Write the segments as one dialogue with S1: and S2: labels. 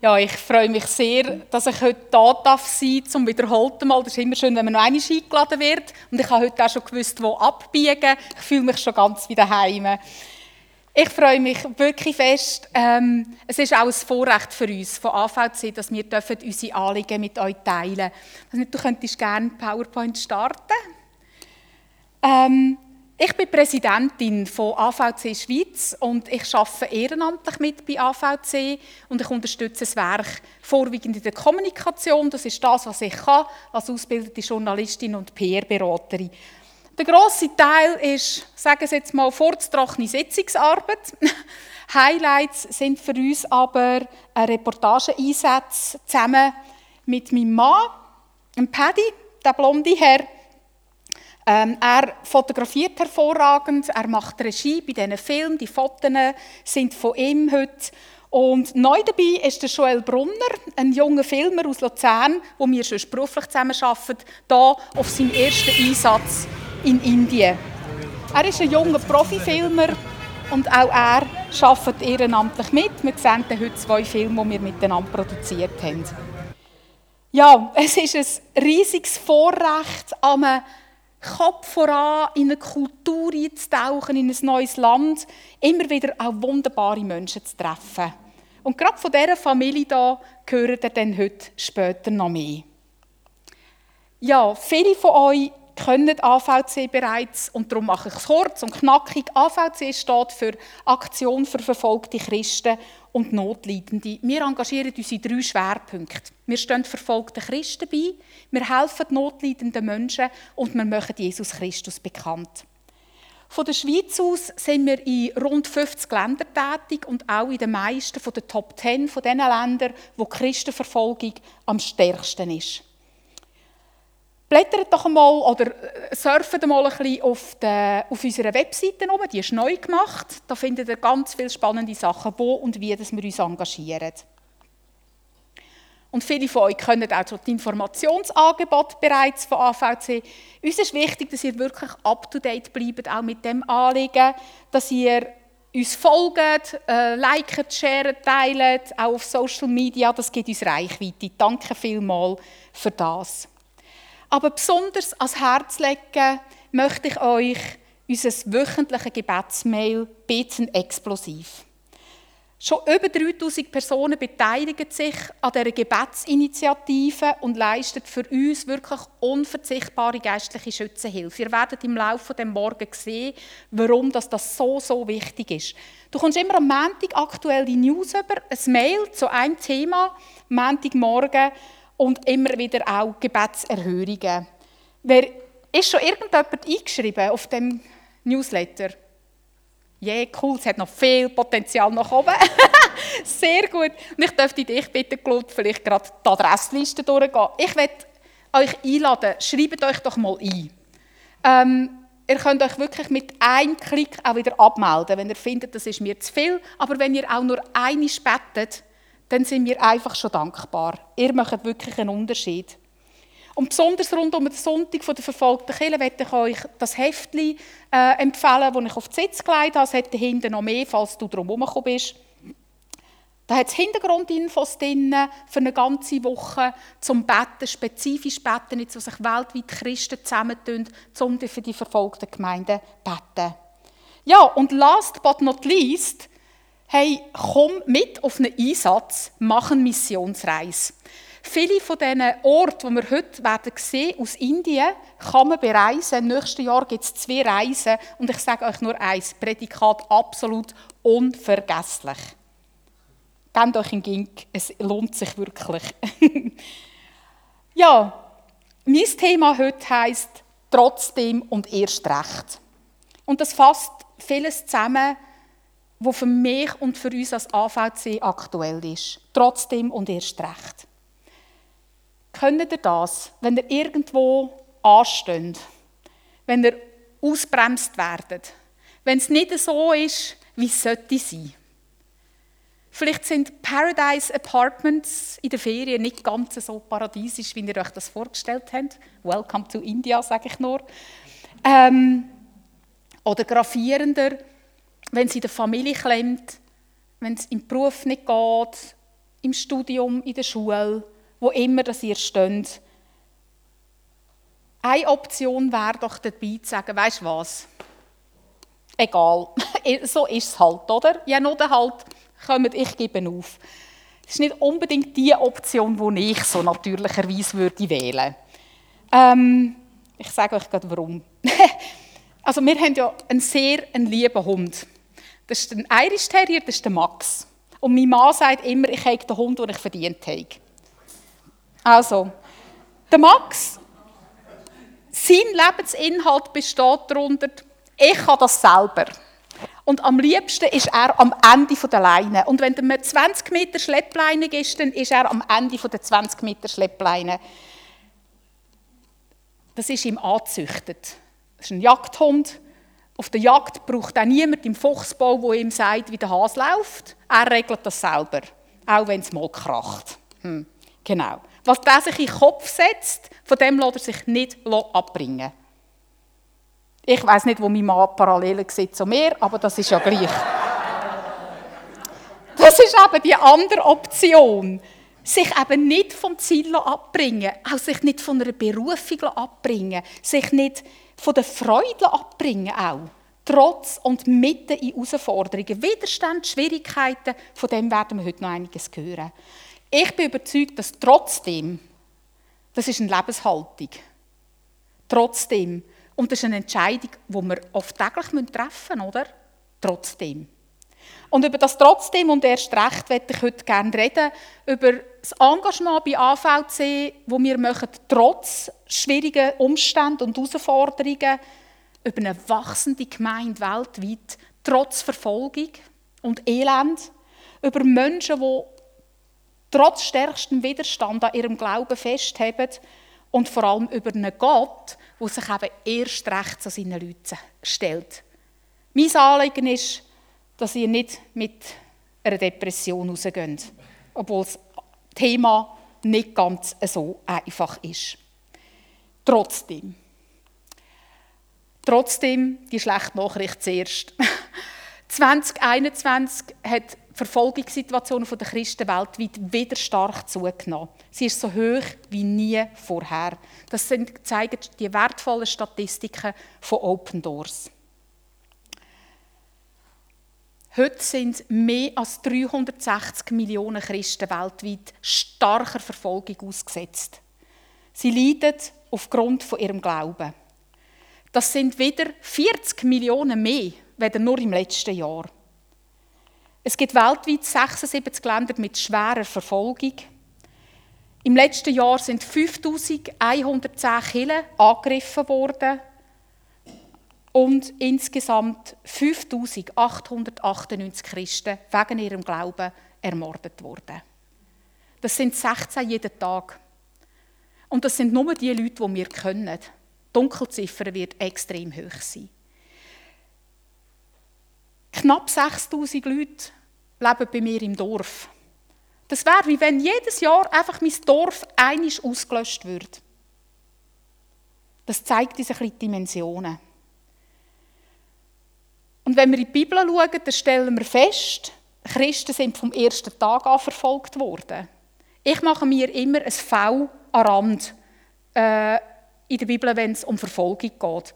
S1: Ja, ich freue mich sehr, dass ich heute da darf sein zum wiederholten Mal. Das ist immer schön, wenn man noch einmal eingeladen wird. Und ich habe heute auch schon gewusst, wo abbiegen. Ich fühle mich schon ganz wieder heim. Ich freue mich wirklich fest. Ähm, es ist auch ein Vorrecht für uns von AVC, dass wir unsere Anliegen mit euch teilen dürfen. Du könntest gerne PowerPoint starten. Ähm, ich bin Präsidentin von AVC Schweiz und ich arbeite ehrenamtlich mit bei AVC und ich unterstütze das Werk vorwiegend in der Kommunikation. Das ist das, was ich kann als ausgebildete Journalistin und PR-Beraterin. Der grosse Teil ist, sagen Sie jetzt mal, vorzutrockene Sitzungsarbeit. Highlights sind für uns aber Reportageeinsätze zusammen mit meinem Mann, dem Paddy, der blonde Herr, ähm, er fotografiert hervorragend, er macht Regie bei diesen Filmen, die Fotos sind von ihm heute. Und neu dabei ist der Joel Brunner, ein junger Filmer aus Luzern, wo wir schon beruflich zusammenarbeiten, hier auf seinem ersten Einsatz in Indien. Er ist ein junger Profifilmer und auch er arbeitet ehrenamtlich mit. Wir sehen heute zwei Filme, die wir miteinander produziert haben. Ja, es ist ein riesiges Vorrecht, am Kopf voran in eine Kultur einzutauchen, in ein neues Land, immer wieder auch wunderbare Menschen zu treffen. Und gerade von dieser Familie hier hören ihr dann heute später noch mehr. Ja, viele von euch kennen AVC bereits und darum mache ich es kurz und knackig. AVC steht für Aktion für verfolgte Christen und Notleidende. Wir engagieren uns in drei Schwerpunkte. Wir stehen verfolgten Christen bei, wir helfen notleidenden Menschen und wir machen Jesus Christus bekannt. Von der Schweiz aus sind wir in rund 50 Ländern tätig und auch in den meisten den Top 10 von den Ländern, wo die Christenverfolgung am stärksten ist. Blättert doch einmal oder äh, surft mal ein bisschen auf, der, auf unserer Webseite um. Die ist neu gemacht. Da findet ihr ganz viele spannende Sachen, wo und wie dass wir uns engagieren. Und viele von euch kennen auch die Informationsangebote bereits von AVC. Uns ist wichtig, dass ihr wirklich up-to-date bleibt, auch mit dem Anliegen, dass ihr uns folgt, äh, liket, sharet, teilt, auch auf Social Media. Das gibt uns Reichweite. Danke vielmals für das. Aber besonders ans Herz legen möchte ich euch unser wöchentliches Gebetsmail «Beten explosiv». Schon über 3000 Personen beteiligen sich an dieser Gebetsinitiative und leisten für uns wirklich unverzichtbare geistliche Schützenhilfe. Ihr werdet im Laufe des Morgen sehen, warum das, so, so wichtig ist. Du kommst immer am Montag aktuell die News über, ein Mail zu einem Thema, Montagmorgen, und immer wieder auch Gebetserhörungen. Wer ist schon irgendjemand eingeschrieben auf dem Newsletter? Ja, yeah, cool, es hat noch viel Potenzial nach oben. Sehr gut. Und ich dürfte dich bitten, Claude, vielleicht gerade die Adressliste durchgehen. Ich werde euch einladen, schreibt euch doch mal ein. Ähm, ihr könnt euch wirklich mit einem Klick auch wieder abmelden, wenn ihr findet, das ist mir zu viel. Aber wenn ihr auch nur eine betet, dann sind wir einfach schon dankbar. Ihr macht wirklich einen Unterschied. Und besonders rund um den Sonntag der verfolgten Kirche möchte ich euch das Heftchen äh, empfehlen, das ich auf die Sitz gelegt habe. Es hat hinten noch mehr, falls du drum herum bist. Da hat es Hintergrundinfos drin für eine ganze Woche zum Betten, spezifisch Betten, jetzt, wo sich weltweit Christen zusammentun, um für die verfolgten Gemeinden zu beten. Ja, und last but not least hey, komm mit auf einen Einsatz, mach eine Missionsreise. Viele von diesen Orten, die wir heute werden sehen, aus Indien, kann man bereisen. Nächstes Jahr gibt es zwei Reisen. Und ich sage euch nur eins, Prädikat absolut unvergesslich. Gebt euch einen Gink, es lohnt sich wirklich. ja, mein Thema heute heisst «Trotzdem und erst recht». Und das fasst vieles zusammen, wo für mich und für uns als AVC aktuell ist. Trotzdem und erst recht. Könnt ihr das, wenn ihr irgendwo ansteht, wenn ihr ausbremst werdet, wenn es nicht so ist, wie es sollte sein? Vielleicht sind Paradise Apartments in der Ferien nicht ganz so paradiesisch, wie ihr euch das vorgestellt habt. Welcome to India, sage ich nur. Ähm, oder gravierender, wenn es in der Familie klemmt, wenn es im Beruf nicht geht, im Studium, in der Schule, wo immer dass ihr steht. Eine Option wäre doch dabei zu sagen, weißt du was? Egal, so ist es halt, oder? Ja, nur halt, kommt, ich gebe auf. Das ist nicht unbedingt die Option, die ich so natürlicherweise würde wählen ähm, Ich sage euch gerade warum. also wir haben ja einen sehr einen lieben Hund. Das ist ein Irish Terrier, das ist der Max. Und mein Mann sagt immer, ich habe den Hund, den ich verdient habe. Also, der Max, sein Lebensinhalt besteht darunter, ich kann das selber. Und am liebsten ist er am Ende der Leine. Und wenn du 20 Meter Schleppleine gibst, dann ist er am Ende der 20 Meter Schleppleine. Das ist ihm angezüchtet. Das ist ein Jagdhund. Auf der Jagd braucht auch niemand im Fuchsbau, der ihm sagt, wie der Hase läuft. Er regelt das selber, auch wenn es mal kracht. Hm. Genau. Was der sich in den Kopf setzt, von dem lässt er sich nicht abbringen. Ich weiß nicht, wo mein Mann Parallelen sieht zu mir, aber das ist ja gleich. Das ist eben die andere Option. Sich eben nicht vom Ziel abbringen, auch sich nicht von einer Berufung abbringen, sich nicht von der Freude abbringen auch. Trotz und mitten in Herausforderungen, Widerstand, Schwierigkeiten, von dem werden wir heute noch einiges hören. Ich bin überzeugt, dass trotzdem, das ist eine Lebenshaltung, trotzdem und das ist eine Entscheidung, die wir oft täglich treffen müssen, oder? Trotzdem. Und über das Trotzdem und erst recht möchte ich heute gerne reden, über das Engagement bei AVC, wo wir machen, trotz schwierigen Umständen und Herausforderungen, über eine wachsende Gemeinde weltweit, trotz Verfolgung und Elend, über Menschen, die trotz stärkstem Widerstand an ihrem Glauben festhalten und vor allem über einen Gott, der sich eben erst recht zu seinen Leuten stellt. Mein Anliegen ist, dass ihr nicht mit einer Depression rausgeht, obwohl das Thema nicht ganz so einfach ist. Trotzdem. Trotzdem die schlechte Nachricht zuerst. 2021 hat Verfolgungssituation der Christen weltweit wieder stark zugenommen. Sie ist so hoch wie nie vorher. Das zeigen die wertvollen Statistiken von Open Doors. Heute sind mehr als 360 Millionen Christen weltweit starker Verfolgung ausgesetzt. Sie leiden aufgrund von ihrem Glauben. Das sind wieder 40 Millionen mehr, als nur im letzten Jahr. Es gibt weltweit 76 Länder mit schwerer Verfolgung. Im letzten Jahr sind 5110 Kirchen angegriffen worden und insgesamt 5898 Christen wegen ihrem Glauben ermordet worden. Das sind 16 jeden Tag. Und das sind nur die Leute, die wir können. Die Dunkelziffer wird extrem hoch sein. Knapp 6000 Leute leben bei mir im Dorf. Das wäre, wie wenn jedes Jahr einfach mein Dorf einisch ausgelöscht würde. Das zeigt diese kleinen Dimensionen. Und wenn wir in die Bibel schauen, dann stellen wir fest, Christen sind vom ersten Tag an verfolgt worden. Ich mache mir immer ein V an Rand äh, in der Bibel, wenn es um Verfolgung geht.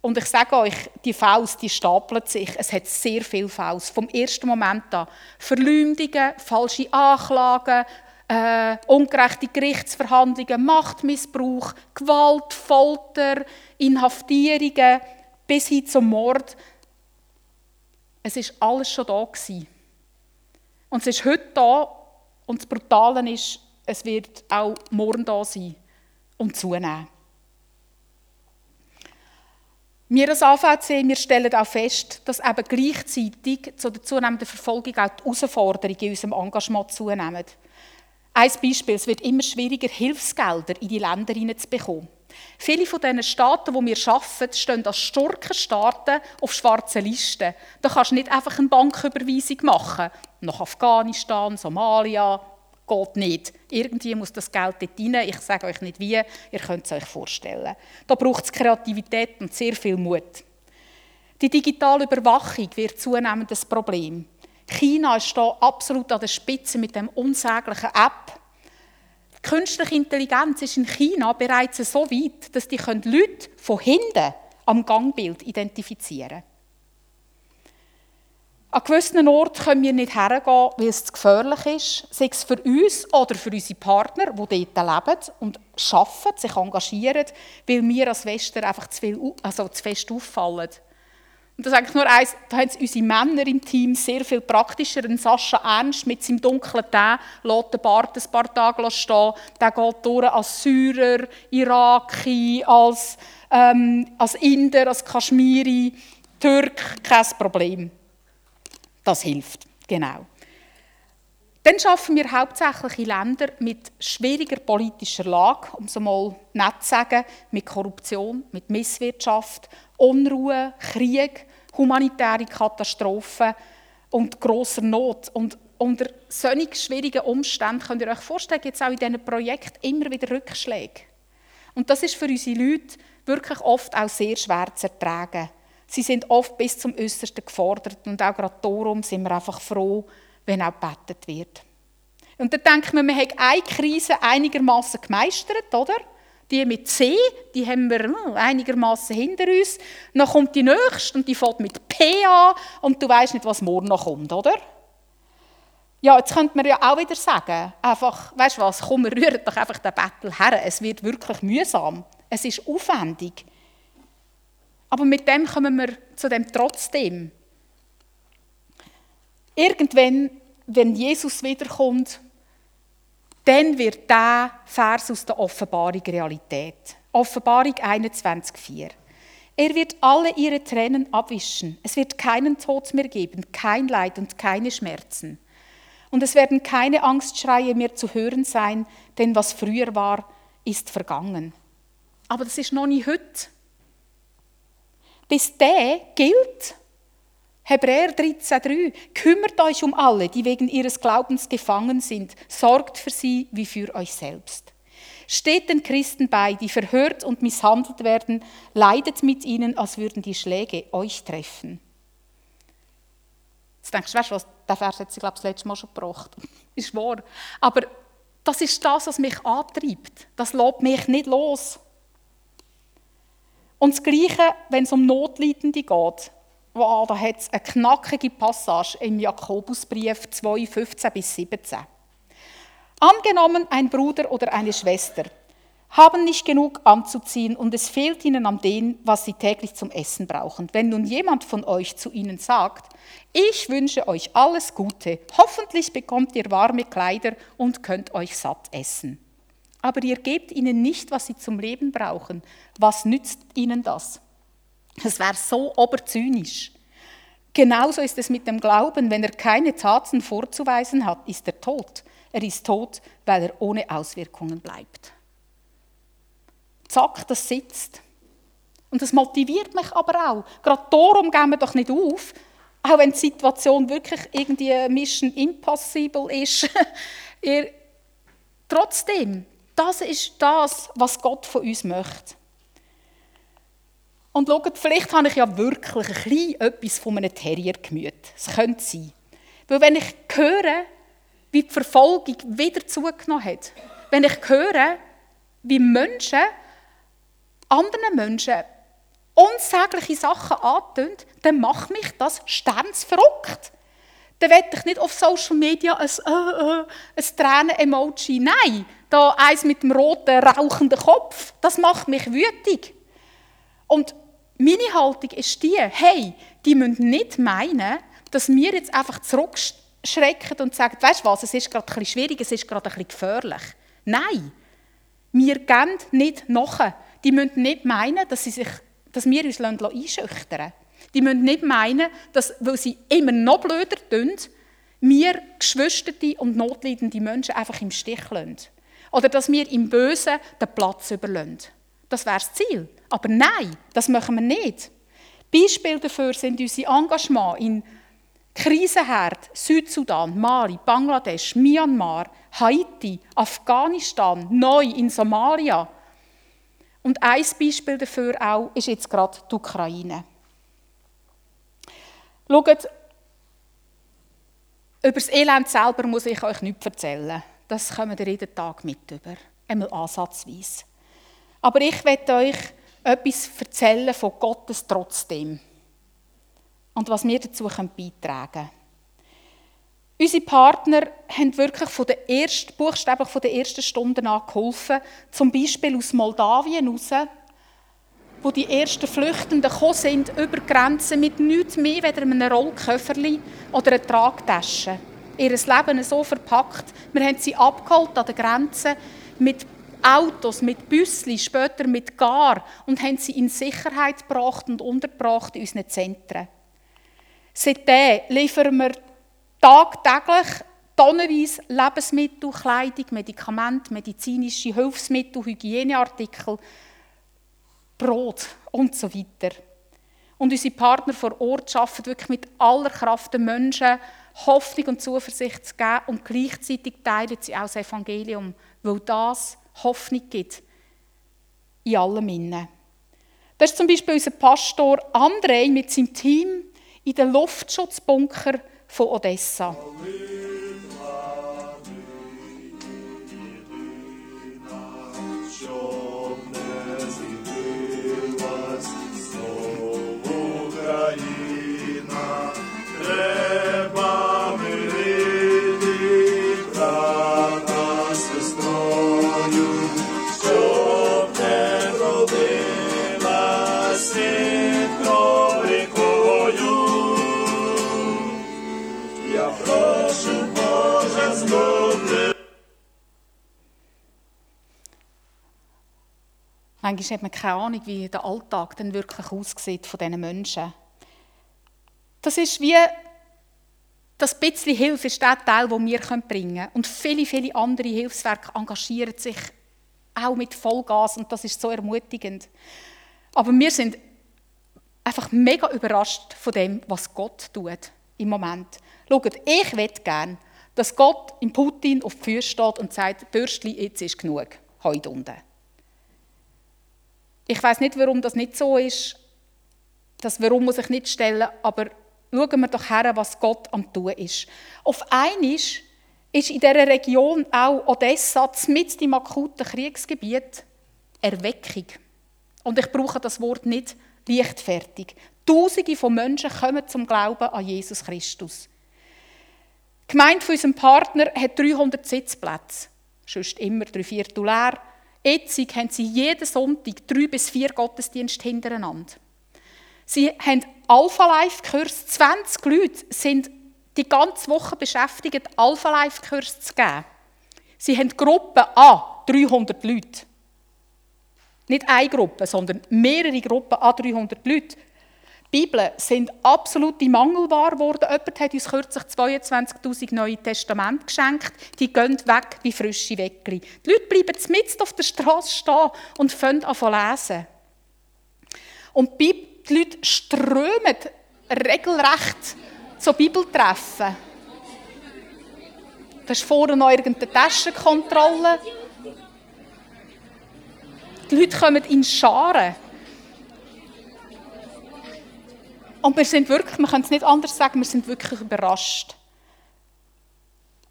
S1: Und ich sage euch, die Faust, die stapeln sich. Es hat sehr viel Faust. Vom ersten Moment an. Verleumdungen, falsche Anklagen, äh, ungerechte Gerichtsverhandlungen, Machtmissbrauch, Gewalt, Folter, Inhaftierungen bis hin zum Mord. Es ist alles schon da gewesen. Und es ist heute da und das Brutale ist, es wird auch morgen da sein und zunehmen. Wir als AVC wir stellen auch fest, dass eben gleichzeitig zu der zunehmenden Verfolgung auch die Herausforderungen in unserem Engagement zunehmen. Ein Beispiel, es wird immer schwieriger, Hilfsgelder in die Länder hineinzubekommen. Viele von diesen Staaten, die wir arbeiten, stehen als Staaten auf schwarzen Listen. Da kannst du nicht einfach eine Banküberweisung machen. Nach Afghanistan, Somalia, Geht nicht. Irgendwie muss das Geld dort rein. Ich sage euch nicht wie, ihr könnt es euch vorstellen. Da braucht es Kreativität und sehr viel Mut. Die digitale Überwachung wird zunehmend ein Problem. China ist da absolut an der Spitze mit dem unsäglichen App. Die künstliche Intelligenz ist in China bereits so weit, dass die Leute von hinten am Gangbild identifizieren können. An gewissen Orten können wir nicht hergehen, weil es zu gefährlich ist, sei es für uns oder für unsere Partner, die dort leben und arbeiten, sich engagieren, weil wir als Western einfach zu, viel, also zu fest auffallen. Und das ist eigentlich nur eins, da haben unsere Männer im Team sehr viel praktischer. Ein Sascha Ernst mit seinem dunklen Tee lässt den Bart ein paar Tage stehen. Der geht durch als Syrer, Iraki, als, ähm, als Inder, als Kaschmiri, Türk, kein Problem. Das hilft, genau. Dann schaffen wir hauptsächlich in Ländern mit schwieriger politischer Lage, um es mal nett zu sagen, mit Korruption, mit Misswirtschaft, Unruhe, Krieg, humanitäre Katastrophen und grosser Not. Und unter solchen schwierigen Umständen könnt ihr euch vorstellen, gibt es auch in diesen Projekten immer wieder Rückschläge. Und das ist für unsere Leute wirklich oft auch sehr schwer zu ertragen. Sie sind oft bis zum Äußersten gefordert und auch gerade darum sind wir einfach froh, wenn auch gebetet wird. Und dann denkt man, wir haben eine Krise einigermaßen gemeistert, oder? Die mit C, die haben wir hm, einigermaßen hinter uns. Dann kommt die nächste und die fängt mit P an und du weißt nicht, was morgen noch kommt, oder? Ja, jetzt könnte man ja auch wieder sagen, einfach, weißt du was, komm, wir doch einfach den Battle her. Es wird wirklich mühsam. Es ist aufwendig. Aber mit dem kommen wir zu dem trotzdem. Irgendwann, wenn Jesus wiederkommt, dann wird der Vers aus der Offenbarung Realität. Offenbarung 21,4. Er wird alle ihre Tränen abwischen. Es wird keinen Tod mehr geben, kein Leid und keine Schmerzen. Und es werden keine Angstschreie mehr zu hören sein, denn was früher war, ist vergangen. Aber das ist noch nicht heute. Bis der gilt. Hebräer 13,3 Kümmert euch um alle, die wegen ihres Glaubens gefangen sind. Sorgt für sie wie für euch selbst. Steht den Christen bei, die verhört und misshandelt werden, leidet mit ihnen, als würden die Schläge euch treffen. Jetzt denkst du, weißt du was, der Vers hat sie, glaube ich, das letzte Mal schon gebracht. ist wahr. Aber das ist das, was mich antreibt. Das lässt mich nicht los. Und das Gleiche, wenn es um Notleidende geht. Wow, da hat es eine knackige Passage im Jakobusbrief 2, 15 bis 17. Angenommen, ein Bruder oder eine Schwester haben nicht genug anzuziehen und es fehlt ihnen an dem, was sie täglich zum Essen brauchen. Wenn nun jemand von euch zu ihnen sagt, ich wünsche euch alles Gute, hoffentlich bekommt ihr warme Kleider und könnt euch satt essen aber ihr gebt ihnen nicht, was sie zum Leben brauchen. Was nützt ihnen das? Es wäre so oberzynisch. Genauso ist es mit dem Glauben. Wenn er keine Taten vorzuweisen hat, ist er tot. Er ist tot, weil er ohne Auswirkungen bleibt. Zack, das sitzt. Und das motiviert mich aber auch. Gerade darum gehen wir doch nicht auf, auch wenn die Situation wirklich irgendwie Mission Impossible ist. Trotzdem, das ist das, was Gott von uns möchte. Und schaut, vielleicht habe ich ja wirklich ein bisschen etwas von einem Terrier-Gemüt. Es könnte sein. Weil wenn ich höre, wie die Verfolgung wieder zugenommen hat, wenn ich höre, wie Menschen anderen Menschen unsägliche Sachen antun, dann macht mich das sternsverrückt. Dann will ich nicht auf Social Media ein, äh, äh, ein Tränen-Emoji. Nein, da eins mit dem roten, rauchenden Kopf, das macht mich wütig. Und meine Haltung ist die, hey, die müssen nicht meinen, dass wir jetzt einfach zurückschrecken und sagen, weißt du was, es ist gerade bisschen schwierig, es ist gerade bisschen gefährlich. Nein, wir gehen nicht nach. Die müssen nicht meinen, dass, sie sich, dass wir uns einschüchtern lassen. Die müssen nicht meinen, dass, weil sie immer noch blöder tun, wir geschwisterte und notleidende Menschen einfach im Stich lassen. Oder dass wir im Bösen den Platz überlassen. Das wäre das Ziel. Aber nein, das machen wir nicht. Beispiele dafür sind unsere Engagements in Krisenherd, Südsudan, Mali, Bangladesch, Myanmar, Haiti, Afghanistan, neu in Somalia. Und ein Beispiel dafür auch ist jetzt gerade die Ukraine. Schaut, Über das Elend selber muss ich euch nichts erzählen. Das kommen ihr jeden Tag mit über. Einmal ansatzweise. Aber ich werde euch etwas erzählen von Gottes trotzdem. Und was wir dazu beitragen können. Unsere Partner haben wirklich von der ersten, buchstäblich von der ersten Stunde an geholfen. Zum Beispiel aus Moldawien heraus, wo die ersten Flüchtenden gekommen sind, über Grenzen mit nichts mehr als einem Rollköfferli oder einer Tragtasche. Ihr Leben so verpackt. Wir haben sie abgeholt an der Grenze mit Autos, mit Büsschen, später mit Gar und haben sie in Sicherheit gebracht und untergebracht in unseren Zentren. Seitdem liefern wir tagtäglich tonnenweise Lebensmittel, Kleidung, Medikamente, medizinische Hilfsmittel, Hygieneartikel, Brot und so weiter. Und unsere Partner vor Ort arbeiten wirklich mit aller Kraft den Menschen Hoffnung und Zuversicht zu geben und gleichzeitig teilen sie auch das Evangelium, weil das Hoffnung gibt in allem Innen. Das ist zum Beispiel unser Pastor Andrei mit seinem Team in den Luftschutzbunker von Odessa. Manchmal hat man keine Ahnung, wie der Alltag dann wirklich aussieht von diesen Menschen. Das ist wie das bisschen Hilfe ist der Teil, den wir bringen können. Und viele, viele andere Hilfswerke engagieren sich auch mit Vollgas und das ist so ermutigend. Aber wir sind einfach mega überrascht von dem, was Gott tut im Moment. Schaut, ich möchte gerne, dass Gott im Putin auf die Füße steht und sagt, Bürstli, jetzt ist genug, heute unten. Ich weiß nicht, warum das nicht so ist. Das Warum muss ich nicht stellen, aber schauen wir doch her, was Gott am tun ist. Auf einmal ist in dieser Region auch Odessa, mit im akuten Kriegsgebiet, Erweckung. Und ich brauche das Wort nicht leichtfertig. Tausende von Menschen kommen zum Glauben an Jesus Christus. Die Gemeinde von unserem Partner hat 300 Sitzplätze. Sonst immer drei Viertel leer. Jetzt haben sie jeden Sonntag drei bis vier Gottesdienste hintereinander. Sie haben Alpha-Life-Kurs, 20 Leute sind die ganze Woche beschäftigt, Alpha-Life-Kurs zu geben. Sie haben Gruppen an 300 Leute. Nicht eine Gruppe, sondern mehrere Gruppen an 300 Leute. Bibeln sind absolute Mangelware geworden. Jemand hat uns kürzlich 22'000 Neue Testamente geschenkt. Die gehen weg wie frische Weckli. Die Leute bleiben mitten auf der Straße stehen und fangen an zu lesen. Und die Leute strömen regelrecht zu Bibeltreffen. Da ist vorne noch irgendeine Taschenkontrolle. Die Leute kommen in Scharen. Und wir sind wirklich, man kann es nicht anders sagen, wir sind wirklich überrascht.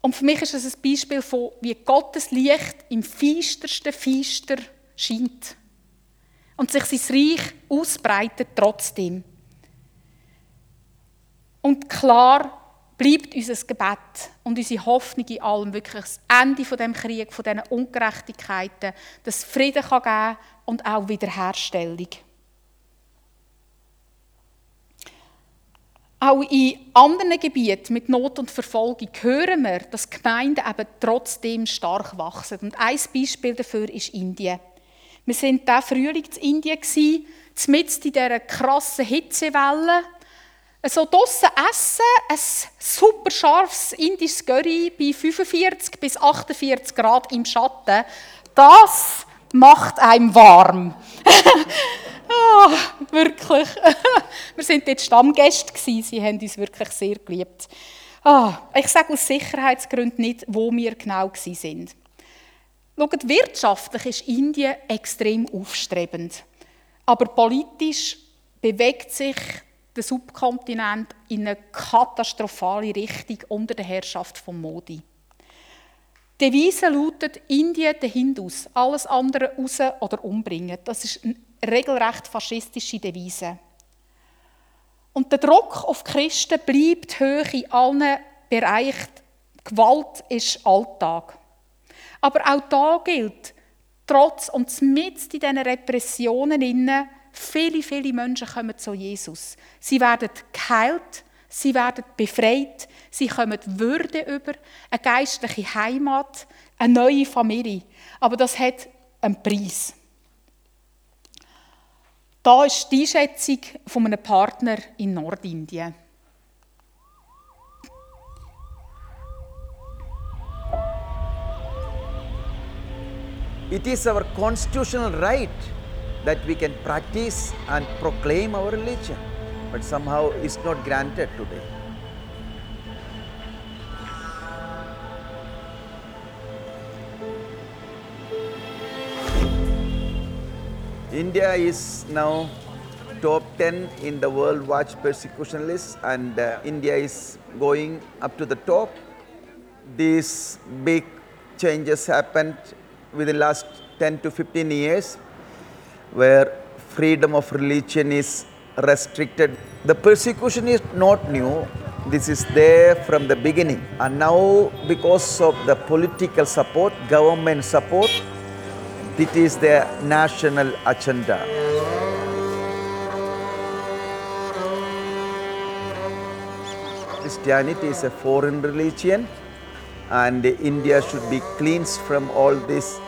S1: Und für mich ist es ein Beispiel von, wie Gottes Licht im feistersten Feister scheint. Und sich sein Reich ausbreitet trotzdem. Und klar bleibt unser Gebet und unsere Hoffnung in allem wirklich das Ende von dem Krieg, von diesen Ungerechtigkeiten, dass Frieden kann geben und auch Wiederherstellung. Auch in anderen Gebieten mit Not und Verfolgung hören wir, dass Gemeinden eben trotzdem stark wachsen. Und ein Beispiel dafür ist Indien. Wir sind da Frühling in Indien mitten in dieser krassen Hitzewelle. So draussen essen, ein super scharfes indisches Curry bei 45 bis 48 Grad im Schatten, das macht einem warm. Oh, wirklich. Wir sind dort Stammgäste Sie haben uns wirklich sehr geliebt. Oh, ich sage aus Sicherheitsgründen nicht, wo wir genau sind. Schaut, wirtschaftlich ist Indien extrem aufstrebend. Aber politisch bewegt sich den Subkontinent in eine katastrophale Richtung unter der Herrschaft von Modi. Die Devise lautet Indien den Hindus, alles andere raus oder umbringen. Das ist eine regelrecht faschistische Devise. Und der Druck auf die Christen bleibt hoch in allen Bereichen. Gewalt ist Alltag. Aber auch da gilt, trotz und mit diesen Repressionen innen, viele, viele Menschen kommen zu Jesus. Sie werden geheilt, sie werden befreit, sie kommen Würde über, eine geistliche Heimat, eine neue Familie. Aber das hat einen Preis. Da ist die Einschätzung von einem Partner in Nordindien.
S2: It is our constitutional right that we can practice and proclaim our religion, but somehow it's not granted today. India is now top 10 in the World Watch persecution list, and uh, India is going up to the top. These big changes happened within the last 10 to 15 years where freedom of religion is restricted. The persecution is not new. This is there from the beginning. And now, because of the political support, government support, it is their national agenda. Christianity is a foreign religion and India should be cleansed from all this.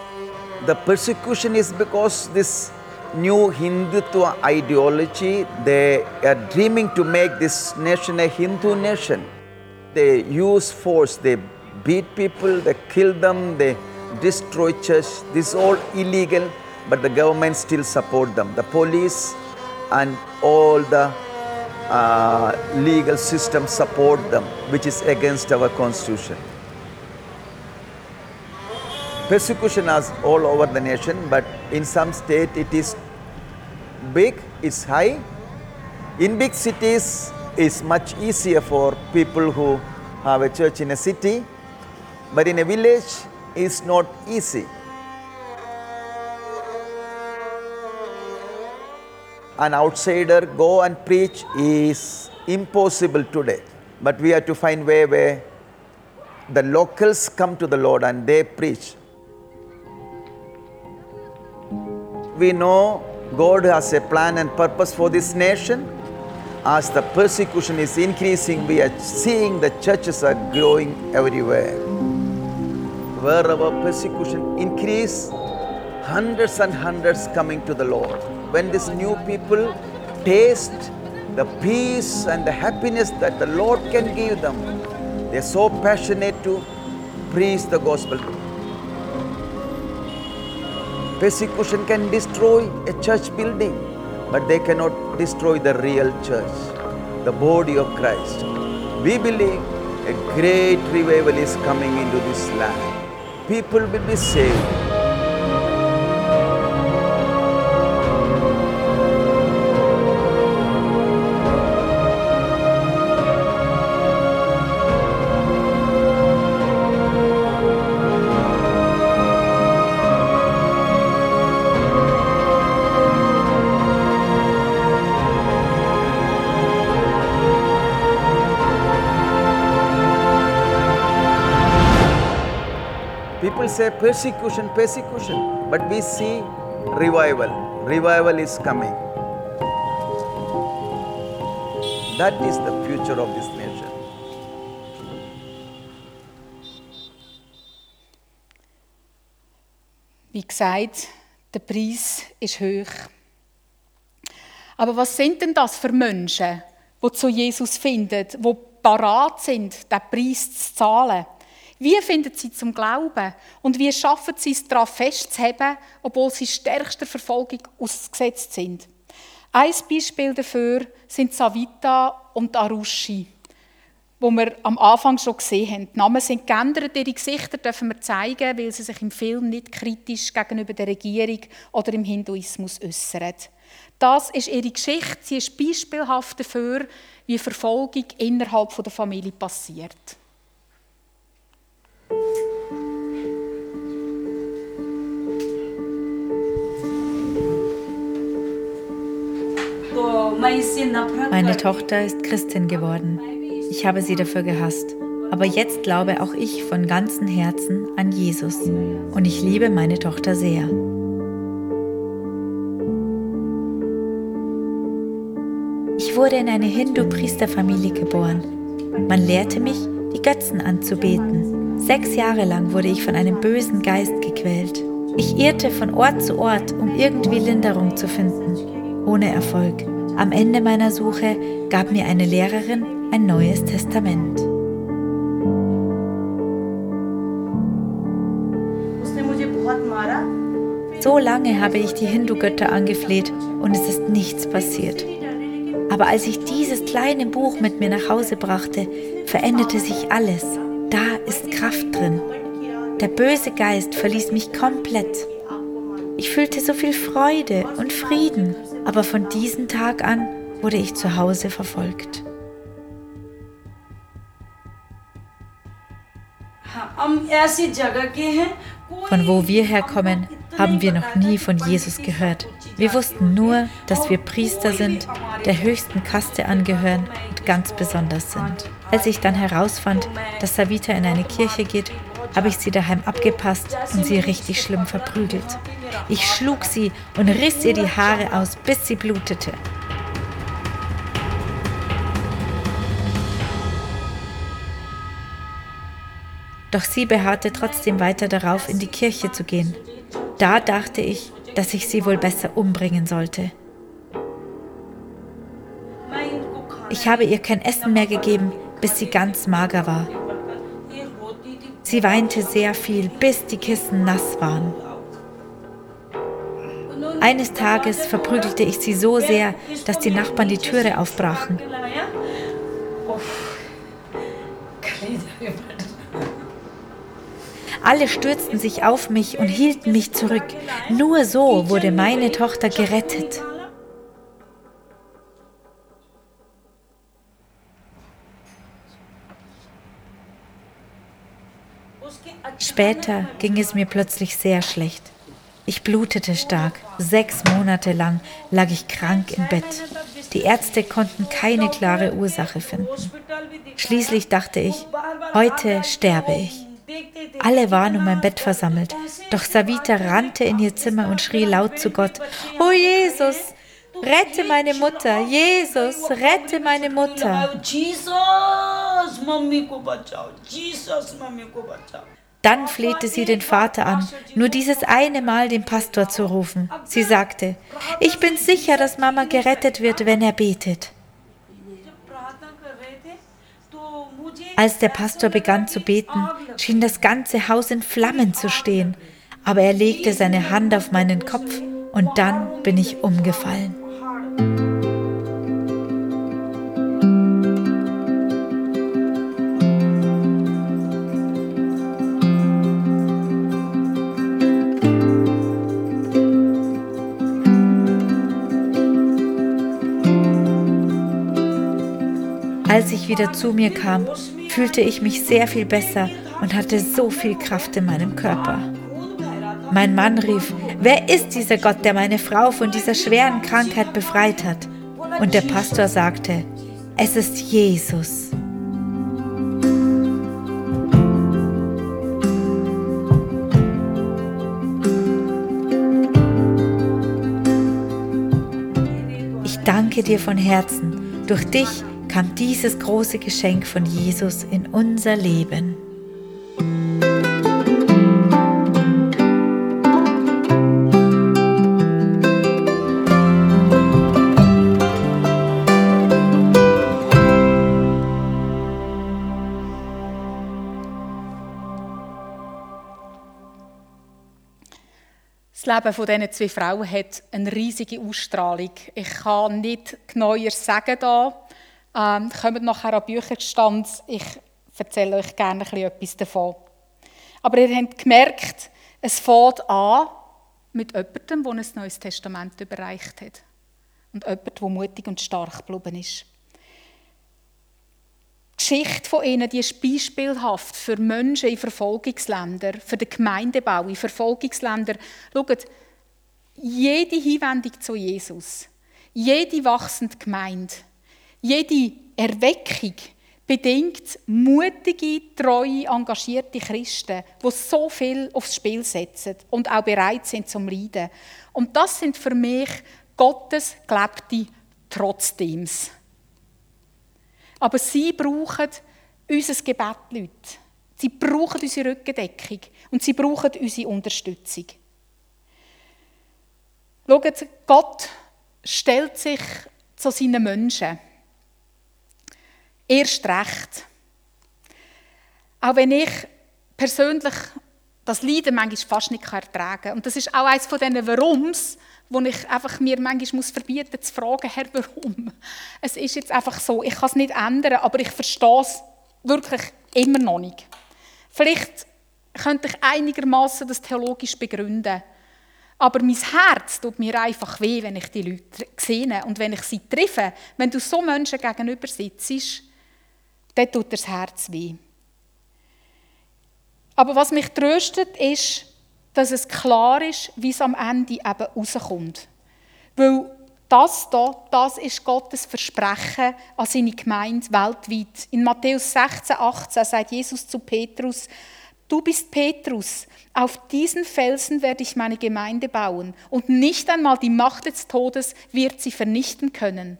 S2: The persecution is because this new Hindutva ideology, they are dreaming to make this nation a Hindu nation. They use force, they beat people, they kill them, they destroy church. This is all illegal, but the government still support them. The police and all the uh, legal system support them, which is against our constitution. Persecution is all over the nation, but in some state it is big, it's high. In big cities, it's much easier for people who have a church in a city, but in a village, it's not easy. An outsider go and preach is impossible today, but we have to find way where the locals come to the Lord and they preach. We know God has a plan and purpose for this nation. As the persecution is increasing, we are seeing the churches are growing everywhere. Wherever persecution increase, hundreds and hundreds coming to the Lord. When these new people taste the peace and the happiness that the Lord can give them, they're so passionate to preach the gospel. Persecution can destroy a church building, but they cannot destroy the real church, the body of Christ. We believe a great revival is coming into this land. People will be saved. Say persecution, persecution, but we see revival. Revival is coming. That is the future of this nation.
S1: Wie gesagt, der Preis ist hoch. Aber was sind denn das für Menschen, die zu Jesus finden, die parat sind, den Preis zu zahlen? Wie finden sie zum Glauben? Und wie schaffen sie es, daran festzuhalten, obwohl sie stärkster Verfolgung ausgesetzt sind? Ein Beispiel dafür sind Savita und Arushi, wo wir am Anfang schon gesehen haben. Die Namen sind geändert, ihre Gesichter dürfen wir zeigen, weil sie sich im Film nicht kritisch gegenüber der Regierung oder im Hinduismus äußern. Das ist ihre Geschichte. Sie ist beispielhaft dafür, wie Verfolgung innerhalb der Familie passiert.
S3: Meine Tochter ist Christin geworden. Ich habe sie dafür gehasst. Aber jetzt glaube auch ich von ganzem Herzen an Jesus. Und ich liebe meine Tochter sehr. Ich wurde in eine Hindu-Priesterfamilie geboren. Man lehrte mich, die Götzen anzubeten. Sechs Jahre lang wurde ich von einem bösen Geist gequält. Ich irrte von Ort zu Ort, um irgendwie Linderung zu finden. Ohne Erfolg. Am Ende meiner Suche gab mir eine Lehrerin ein neues Testament. So lange habe ich die Hindu-Götter angefleht und es ist nichts passiert. Aber als ich dieses kleine Buch mit mir nach Hause brachte, veränderte sich alles. Da ist Kraft drin. Der böse Geist verließ mich komplett. Ich fühlte so viel Freude und Frieden, aber von diesem Tag an wurde ich zu Hause verfolgt. Von wo wir herkommen, haben wir noch nie von Jesus gehört. Wir wussten nur, dass wir Priester sind, der höchsten Kaste angehören und ganz besonders sind. Als ich dann herausfand, dass Savita in eine Kirche geht, habe ich sie daheim abgepasst und sie richtig schlimm verprügelt. Ich schlug sie und riss ihr die Haare aus, bis sie blutete. Doch sie beharrte trotzdem weiter darauf, in die Kirche zu gehen. Da dachte ich, dass ich sie wohl besser umbringen sollte. Ich habe ihr kein Essen mehr gegeben, bis sie ganz mager war. Sie weinte sehr viel, bis die Kissen nass waren. Eines Tages verprügelte ich sie so sehr, dass die Nachbarn die Türe aufbrachen. Alle stürzten sich auf mich und hielten mich zurück. Nur so wurde meine Tochter gerettet. Später ging es mir plötzlich sehr schlecht. Ich blutete stark. Sechs Monate lang lag ich krank im Bett. Die Ärzte konnten keine klare Ursache finden. Schließlich dachte ich, heute sterbe ich. Alle waren um mein Bett versammelt, doch Savita rannte in ihr Zimmer und schrie laut zu Gott, Oh Jesus, rette meine Mutter, Jesus, rette meine Mutter. Dann flehte sie den Vater an, nur dieses eine Mal den Pastor zu rufen. Sie sagte, ich bin sicher, dass Mama gerettet wird, wenn er betet. Als der Pastor begann zu beten, schien das ganze Haus in Flammen zu stehen, aber er legte seine Hand auf meinen Kopf und dann bin ich umgefallen. Als ich wieder zu mir kam, fühlte ich mich sehr viel besser und hatte so viel Kraft in meinem Körper. Mein Mann rief, wer ist dieser Gott, der meine Frau von dieser schweren Krankheit befreit hat? Und der Pastor sagte, es ist Jesus. Ich danke dir von Herzen. Durch dich kam dieses große Geschenk von Jesus in unser Leben.
S1: Das Leben von diesen zwei Frauen hat eine riesige Ausstrahlung. Ich kann nicht genauer sagen da, ähm, kommt nachher an Bücherstand. Ich erzähle euch gerne etwas davon. Aber ihr habt gemerkt, es fängt an mit jemandem, der ein neues Testament überreicht hat. und jemand, der mutig und stark geblieben ist. Die Geschichte von ihnen die ist beispielhaft für Menschen in Verfolgungsländern, für den Gemeindebau in Verfolgungsländern. Schaut, jede Hinwendung zu Jesus, jede wachsende Gemeinde, jede Erweckung bedingt mutige, treue, engagierte Christen, die so viel aufs Spiel setzen und auch bereit sind zum Leiden. Und das sind für mich Gottes gelebte Trotzdems. Aber sie brauchen unser Gebet, Leute. Sie brauchen unsere Rückendeckung und sie brauchen unsere Unterstützung. Schaut, Gott stellt sich zu seinen Menschen. Erst recht. Auch wenn ich persönlich das Leiden manchmal fast nicht ertragen kann. Und das ist auch eines von diesen Warums, wo ich einfach mir manchmal muss verbieten muss, zu fragen, Herr, warum? Es ist jetzt einfach so, ich kann es nicht ändern, aber ich verstehe es wirklich immer noch nicht. Vielleicht könnte ich einigermaßen das theologisch begründen. Aber mein Herz tut mir einfach weh, wenn ich die Leute sehe und wenn ich sie treffe. Wenn du so Menschen gegenüber sitzt, dann tut das Herz weh. Aber was mich tröstet, ist, dass es klar ist, wie es am Ende eben rauskommt. Weil das da, das ist Gottes Versprechen an seine Gemeinde weltweit. In Matthäus 16, 18 sagt Jesus zu Petrus, Du bist Petrus, auf diesen Felsen werde ich meine Gemeinde bauen und nicht einmal die Macht des Todes wird sie vernichten können.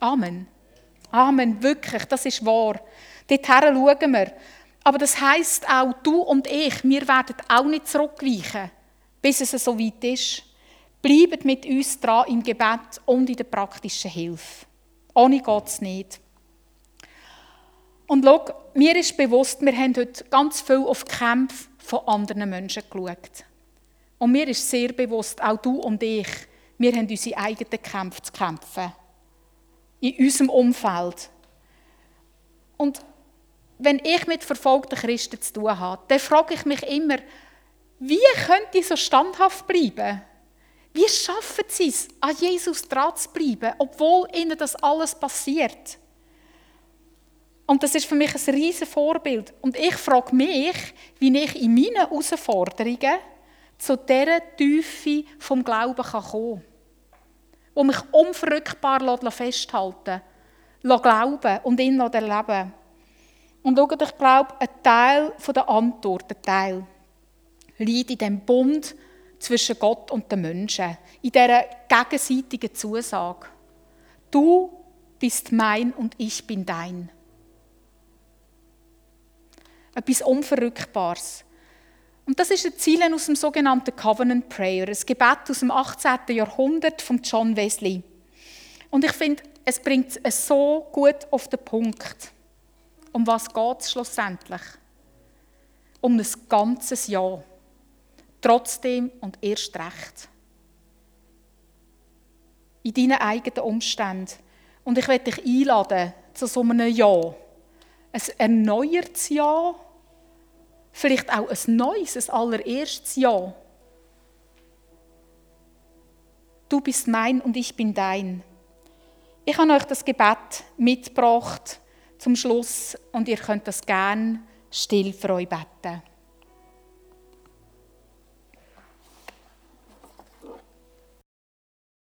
S1: Amen. Amen, wirklich, das ist wahr. Dorthin schauen wir. Aber das heißt auch, du und ich, wir werden auch nicht zurückweichen, bis es so weit ist. Bleibt mit uns dran im Gebet und in der praktischen Hilfe. Ohne geht es nicht. Und schau, mir ist bewusst, wir haben heute ganz viel auf die Kämpfe von anderen Menschen geschaut. Und mir ist sehr bewusst, auch du und ich, wir haben unsere eigenen Kämpfe zu kämpfen. In unserem Umfeld. Und wenn ich mit verfolgten Christen zu tun habe, dann frage ich mich immer, wie können die so standhaft bleiben? Wie schaffen sie es, an Jesus dran zu bleiben, obwohl ihnen das alles passiert? Und das ist für mich ein riesiges Vorbild. Und ich frage mich, wie ich in meinen Herausforderungen zu dieser Tiefe vom Glauben kommen kann. Wo mich unverrückbar festhalten lässt, glauben und ihn erleben und schaut, ich glaube, ein Teil der Antwort, ein Teil, liegt in dem Bund zwischen Gott und den Menschen, in dieser gegenseitigen Zusage. Du bist mein und ich bin dein. Etwas Unverrückbares. Und das ist ein Ziel aus dem sogenannten Covenant Prayer, ein Gebet aus dem 18. Jahrhundert von John Wesley. Und ich finde, es bringt es so gut auf den Punkt. Um was geht es schlussendlich? Um ein ganzes Jahr. Trotzdem und erst recht. In deinen eigenen Umständen. Und ich werde dich einladen zu so einem Ja. Ein erneuertes Ja. Vielleicht auch ein neues, ein allererstes Ja. Du bist mein und ich bin dein. Ich habe euch das Gebet mitgebracht zum Schluss und ihr könnt das gerne still für euch beten.